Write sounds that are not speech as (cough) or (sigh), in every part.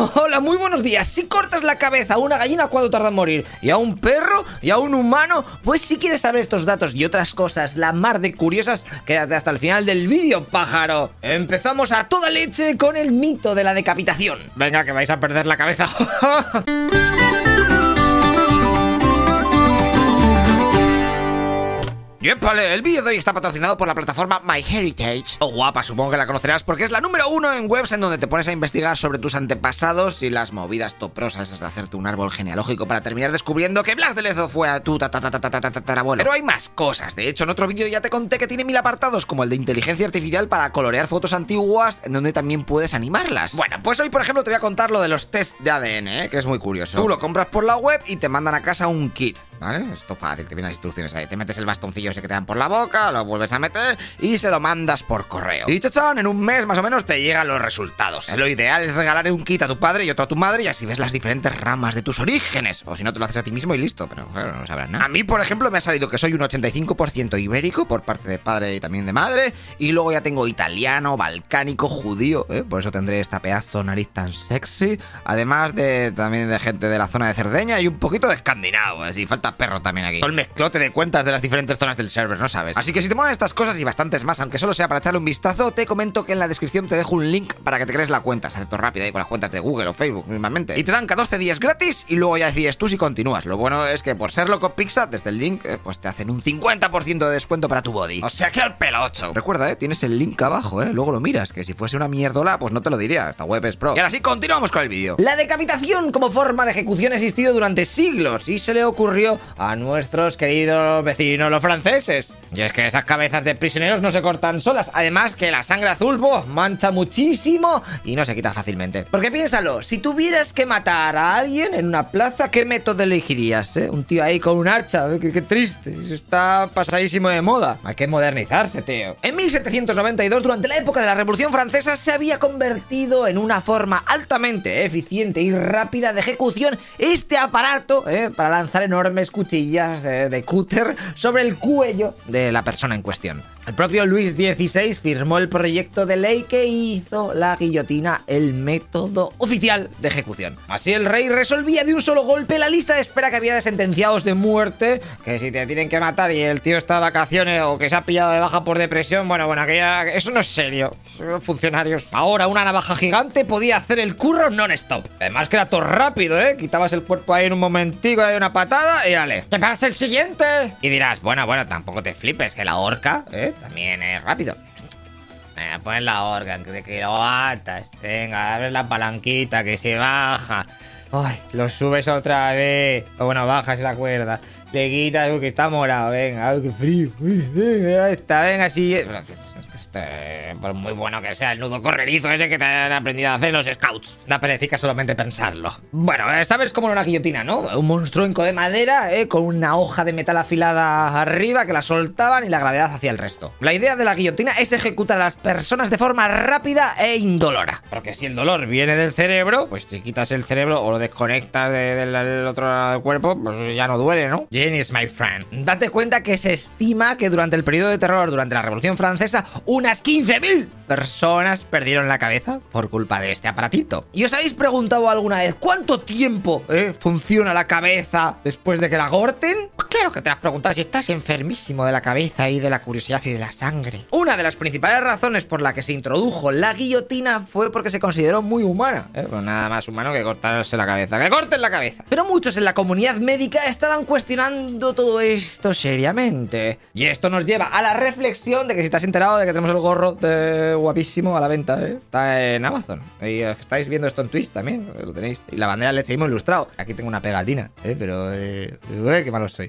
(laughs) Hola, muy buenos días. Si cortas la cabeza a una gallina, ¿cuánto tarda en morir? ¿Y a un perro? ¿Y a un humano? Pues si quieres saber estos datos y otras cosas, la mar de curiosas, quédate hasta el final del vídeo, pájaro. Empezamos a toda leche con el mito de la decapitación. Venga, que vais a perder la cabeza. (laughs) Yepale, el vídeo de hoy está patrocinado por la plataforma MyHeritage. Oh, guapa, supongo que la conocerás porque es la número uno en webs en donde te pones a investigar sobre tus antepasados y las movidas toprosas de hacerte un árbol genealógico para terminar descubriendo que Blas de Lezo fue a tu tatarabuelo. Pero hay más cosas. De hecho, en otro vídeo ya te conté que tiene mil apartados, como el de inteligencia artificial para colorear fotos antiguas, en donde también puedes animarlas. Bueno, pues hoy, por ejemplo, te voy a contar lo de los test de ADN, ¿eh? que es muy curioso. Tú lo compras por la web y te mandan a casa un kit. ¿Vale? Esto fácil, te vienen las instrucciones ahí. Te metes el bastoncillo ese que te dan por la boca, lo vuelves a meter y se lo mandas por correo. Y chachón, en un mes más o menos te llegan los resultados. Lo ideal es regalar un kit a tu padre y otro a tu madre y así ves las diferentes ramas de tus orígenes. O si no, te lo haces a ti mismo y listo, pero claro, no sabrás nada. A mí, por ejemplo, me ha salido que soy un 85% ibérico por parte de padre y también de madre. Y luego ya tengo italiano, balcánico, judío, ¿eh? por eso tendré esta pedazo nariz tan sexy. Además de también de gente de la zona de Cerdeña y un poquito de escandinavo, así falta perro también aquí. Todo el mezclote de cuentas de las diferentes zonas del server, ¿no sabes? Así que si te molan estas cosas y bastantes más, aunque solo sea para echarle un vistazo, te comento que en la descripción te dejo un link para que te crees la cuenta. Se hace todo rápido ahí con las cuentas de Google o Facebook mismamente. Y te dan 14 días gratis y luego ya decides tú si continúas. Lo bueno es que por ser loco Pizza, desde el link, eh, pues te hacen un 50% de descuento para tu body. O sea que al pelo 8. Recuerda, eh, tienes el link abajo, eh. Luego lo miras, que si fuese una mierdola, pues no te lo diría. Esta web es pro. Y ahora sí, continuamos con el vídeo. La decapitación como forma de ejecución ha existido durante siglos y se le ocurrió a nuestros queridos vecinos los franceses. Y es que esas cabezas de prisioneros no se cortan solas. Además que la sangre azul mancha muchísimo y no se quita fácilmente. Porque piénsalo, si tuvieras que matar a alguien en una plaza, ¿qué método elegirías? Eh? Un tío ahí con un hacha, qué, qué, triste. Eso está pasadísimo de moda. Hay que modernizarse, tío. En 1792, durante la época de la Revolución Francesa, se había convertido en una forma altamente eficiente y rápida de ejecución este aparato eh, para lanzar enormes cuchillas eh, de cúter sobre el cuello de la persona en cuestión. El propio Luis XVI firmó el proyecto de ley que hizo la guillotina el método oficial de ejecución. Así el rey resolvía de un solo golpe la lista de espera que había de sentenciados de muerte, que si te tienen que matar y el tío está de vacaciones o que se ha pillado de baja por depresión, bueno, bueno, aquella, eso no es serio. Funcionarios. Ahora una navaja gigante podía hacer el curro non-stop. Además que era todo rápido, ¿eh? Quitabas el cuerpo ahí en un momentico, de una patada y ¿Qué pasa el siguiente? Y dirás, bueno, bueno, tampoco te flipes, que la horca, ¿eh? También es rápido. Venga, pones la horca, que, lo atas. Venga, abres la palanquita, que se baja. Ay, lo subes otra vez. O bueno, bajas la cuerda. Le quitas, uy, que está morado. Venga, ay, qué frío. Uy, venga, está, venga, así. Este, por muy bueno que sea el nudo corredizo ese que te han aprendido a hacer los scouts. Da perecica solamente pensarlo. Bueno, eh, sabes cómo era una guillotina, ¿no? Un monstruenco de madera, ¿eh? Con una hoja de metal afilada arriba que la soltaban y la gravedad hacía el resto. La idea de la guillotina es ejecutar a las personas de forma rápida e indolora. Porque si el dolor viene del cerebro, pues si quitas el cerebro o lo desconectas de, de, del otro lado del cuerpo, pues ya no duele, ¿no? Jenny is my friend. Date cuenta que se estima que durante el periodo de terror, durante la Revolución Francesa, unas 15.000 personas perdieron la cabeza por culpa de este aparatito. ¿Y os habéis preguntado alguna vez cuánto tiempo eh, funciona la cabeza después de que la corten? Claro que te has preguntado si estás enfermísimo de la cabeza y de la curiosidad y de la sangre. Una de las principales razones por la que se introdujo la guillotina fue porque se consideró muy humana. ¿eh? Pues nada más humano que cortarse la cabeza. ¡Que corten la cabeza! Pero muchos en la comunidad médica estaban cuestionando todo esto seriamente. Y esto nos lleva a la reflexión de que si has enterado de que tenemos el gorro de guapísimo a la venta, ¿eh? Está en Amazon. Y estáis viendo esto en Twitch también, lo tenéis. Y la bandera le seguimos ilustrado. Aquí tengo una pegatina, ¿eh? Pero, eh, qué malo soy.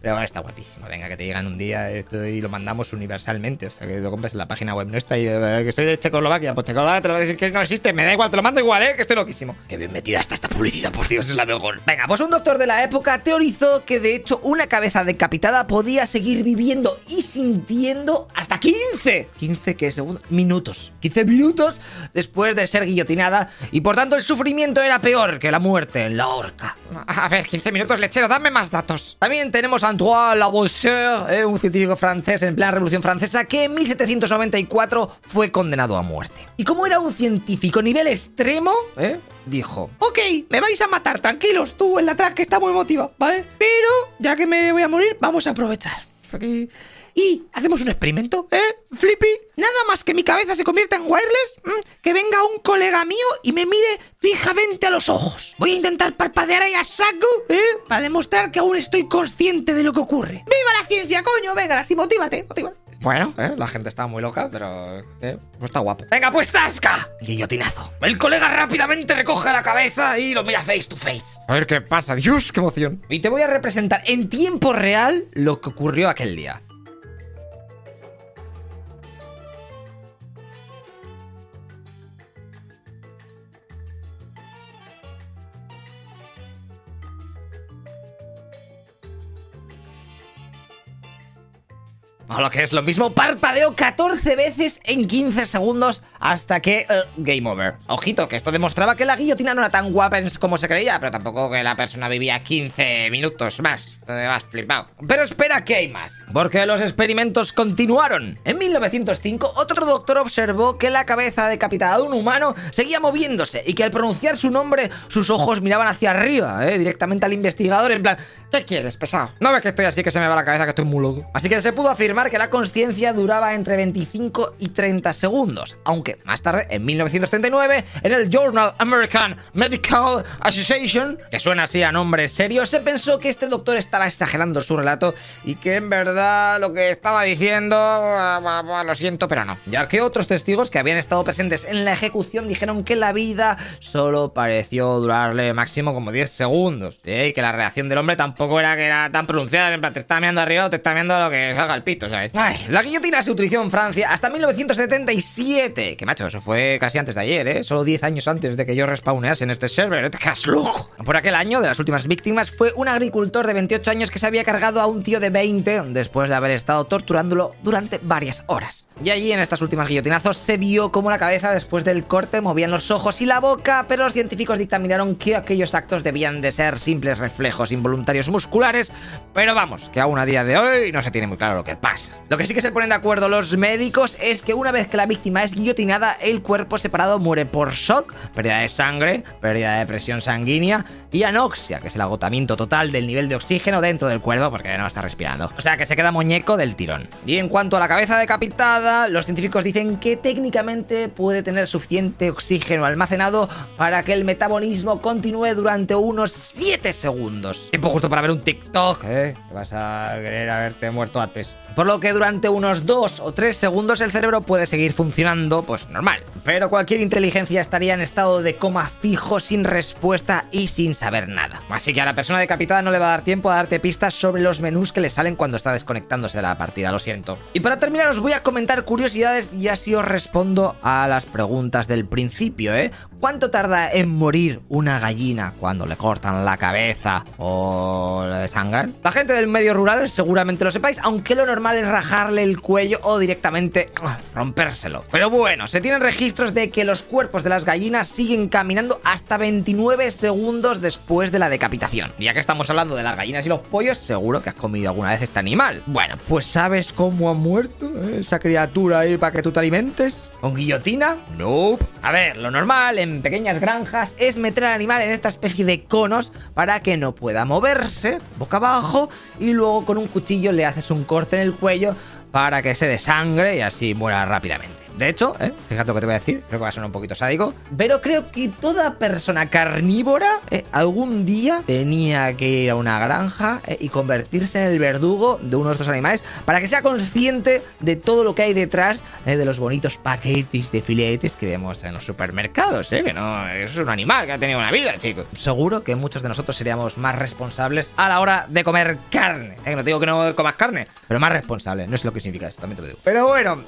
Pero bueno, está guapísimo. Venga, que te llegan un día esto y lo mandamos universalmente. O sea, que lo compras en la página web nuestra y eh, que soy de Checoslovaquia. Pues Checoslovaquia te lo voy a decir que no existe. Me da igual, te lo mando igual, ¿eh? Que estoy loquísimo. Qué bien metida está esta publicidad, por Dios, es la mejor. Venga, pues un doctor de la época teorizó que de hecho una cabeza decapitada podía seguir viviendo y sintiendo hasta 15. 15 que segundos. Minutos. 15 minutos después de ser guillotinada. Y por tanto el sufrimiento era peor que la muerte en la horca. A ver, 15 minutos, lechero, dame más datos. También tenemos a Antoine Lavoisier, eh, un científico francés en plena Revolución Francesa, que en 1794 fue condenado a muerte. Y como era un científico nivel extremo, ¿eh? dijo, ok, me vais a matar, tranquilos, tú en la track que está muy motivado, ¿vale? Pero, ya que me voy a morir, vamos a aprovechar. Y hacemos un experimento, ¿eh? Flippy, nada más que mi cabeza se convierta en wireless, que venga un colega mío y me mire fijamente a los ojos. Voy a intentar parpadear ahí a saco, ¿eh? Para demostrar que aún estoy consciente de lo que ocurre. ¡Viva la ciencia, coño! Venga, así, motívate, motívate. Bueno, ¿eh? la gente está muy loca, pero ¿eh? pues está guapo. ¡Venga, pues tasca! Guillotinazo. El colega rápidamente recoge la cabeza y lo mira face to face. A ver qué pasa. Dios, qué emoción. Y te voy a representar en tiempo real lo que ocurrió aquel día. O lo que es lo mismo, parpadeo 14 veces en 15 segundos hasta que... Eh, game over. Ojito, que esto demostraba que la guillotina no era tan guapa como se creía, pero tampoco que la persona vivía 15 minutos más. Te vas flipado. Pero espera que hay más, porque los experimentos continuaron. En 1905, otro doctor observó que la cabeza decapitada de un humano seguía moviéndose y que al pronunciar su nombre, sus ojos miraban hacia arriba, eh, directamente al investigador, en plan... ¿Qué quieres, pesado? No ves que estoy así que se me va la cabeza, que estoy muy loco. Así que se pudo afirmar que la conciencia duraba entre 25 y 30 segundos, aunque más tarde, en 1939, en el Journal American Medical Association, que suena así a nombre serio, se pensó que este doctor estaba exagerando su relato y que en verdad lo que estaba diciendo, lo siento, pero no. Ya que otros testigos que habían estado presentes en la ejecución dijeron que la vida solo pareció durarle máximo como 10 segundos, y que la reacción del hombre tampoco era que era tan pronunciada, en plan, te está mirando arriba o te está mirando lo que salga el pito, ¿sabes? la guillotina se utilizó en Francia hasta 1977, que macho, eso fue casi antes de ayer, ¿eh? Solo 10 años antes de que yo respawnease en este server. Por aquel año, de las últimas víctimas, fue un agricultor de 28 años que se había cargado a un tío de 20 después de haber estado torturándolo durante varias horas. Y allí, en estas últimas guillotinazos, se vio como la cabeza después del corte movían los ojos y la boca, pero los científicos dictaminaron que aquellos actos debían de ser simples reflejos involuntarios musculares, pero vamos, que aún a día de hoy no se tiene muy claro lo que pasa. Lo que sí que se ponen de acuerdo los médicos es que una vez que la víctima es guillotinada, el cuerpo separado muere por shock, pérdida de sangre, pérdida de presión sanguínea y anoxia, que es el agotamiento total del nivel de oxígeno dentro del cuerpo porque no está respirando. O sea que se queda muñeco del tirón. Y en cuanto a la cabeza decapitada, los científicos dicen que técnicamente puede tener suficiente oxígeno almacenado para que el metabolismo continúe durante unos 7 segundos. Tiempo justo para ver un TikTok, ¿eh? vas a querer haberte muerto antes. Por lo que durante unos 2 o 3 segundos el cerebro puede seguir funcionando, pues normal. Pero cualquier inteligencia estaría en estado de coma fijo, sin respuesta y sin saber nada. Así que a la persona decapitada no le va a dar tiempo a darte pistas sobre los menús que le salen cuando está desconectándose de la partida, lo siento. Y para terminar os voy a comentar curiosidades y así os respondo a las preguntas del principio, ¿eh? ¿Cuánto tarda en morir una gallina cuando le cortan la cabeza o le desangran? La gente del medio rural seguramente lo sepáis, aunque lo normal es rajarle el cuello o directamente ah, rompérselo. Pero bueno, se tienen registros de que los cuerpos de las gallinas siguen caminando hasta 29 segundos después de la decapitación. Ya que estamos hablando de las gallinas y los pollos, seguro que has comido alguna vez este animal. Bueno, pues ¿sabes cómo ha muerto esa criatura ahí para que tú te alimentes? ¿Con guillotina? Nope. A ver, lo normal en pequeñas granjas es meter al animal en esta especie de conos para que no pueda moverse boca abajo y luego con un cuchillo le haces un corte en el cuello para que se desangre y así muera rápidamente. De hecho, ¿eh? fíjate lo que te voy a decir, creo que va a sonar un poquito sádico, pero creo que toda persona carnívora ¿eh? algún día tenía que ir a una granja ¿eh? y convertirse en el verdugo de uno de estos animales para que sea consciente de todo lo que hay detrás ¿eh? de los bonitos paquetes de filetes que vemos en los supermercados, ¿eh? que no es un animal que ha tenido una vida, chicos. Seguro que muchos de nosotros seríamos más responsables a la hora de comer carne. No digo que no comas carne, pero más responsable, no es lo que significa eso, también te lo digo. Pero bueno,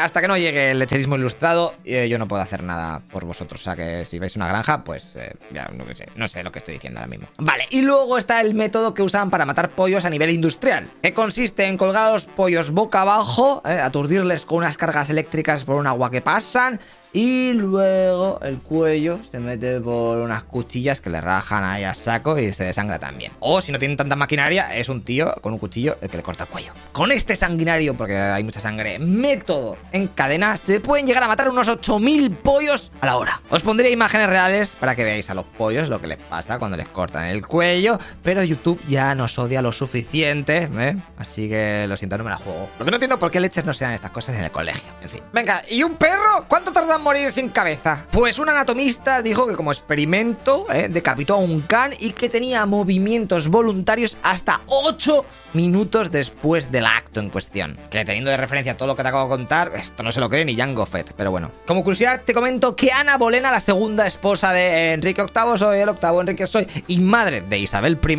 hasta que no llegue el lecherismo ilustrado, eh, yo no puedo hacer nada por vosotros. O sea que si veis una granja, pues eh, ya no sé, no sé lo que estoy diciendo ahora mismo. Vale, y luego está el método que usan para matar pollos a nivel industrial, que consiste en colgar a los pollos boca abajo, eh, aturdirles con unas cargas eléctricas por un agua que pasan y luego el cuello se mete por unas cuchillas que le rajan ahí a saco y se desangra también. O si no tienen tanta maquinaria, es un tío con un cuchillo el que le corta el cuello. Con este sanguinario, porque hay mucha sangre, método en cadena, se pueden llegar a matar unos 8000 pollos a la hora. Os pondré imágenes reales para que veáis a los pollos lo que les pasa cuando les cortan el cuello, pero YouTube ya nos odia lo suficiente, ¿eh? Así que lo siento, no me la juego. Lo que no entiendo por qué leches no se dan estas cosas en el colegio. En fin. Venga, ¿y un perro? ¿Cuánto tarda en morir sin cabeza? Pues un anatomista dijo que como experimento ¿eh? decapitó a un can y que tenía movimientos voluntarios hasta 8 minutos después del acto en cuestión. Que teniendo de referencia todo lo que te acabo de contar, esto no se lo cree ni Jango Fett, pero bueno. Como curiosidad, te comento que Ana Bolena, la segunda esposa de Enrique VIII, soy el octavo Enrique soy, y madre de Isabel I,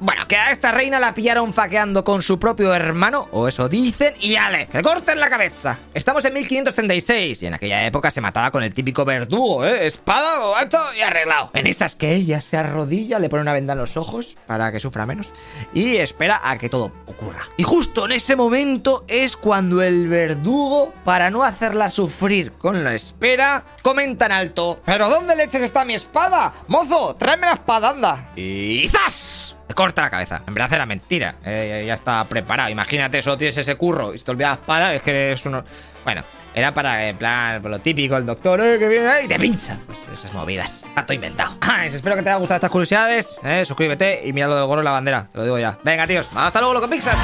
bueno, que a esta reina la pillaron faqueando con su propio hermano, o eso dicen, y ale, que corten la cabeza. Estamos en 1536 y en aquella época se mataba con el típico verdugo, ¿eh? Espada, bobacho y arreglado. En esas que ella se arrodilla, le pone una venda en los ojos para que sufra menos y espera a que todo ocurra. Y justo en ese momento es cuando el verdugo, para no hacerla sufrir con la espera, comenta en alto: ¿Pero dónde leches está mi espada? ¡Mozo, tráeme la espada, anda! Y ¡zas! Le corta la cabeza. En verdad era mentira. Eh, ya está preparado. Imagínate, solo tienes ese curro y se te olvida la espada. Es que es uno. Bueno, era para, en plan, lo típico, el doctor, eh, que viene y te pincha. Pues esas movidas. Está inventado. espero que te haya gustado estas curiosidades. Eh, suscríbete y mira lo del gorro y la bandera. Te lo digo ya. Venga, tíos. Hasta luego, lo que pixas.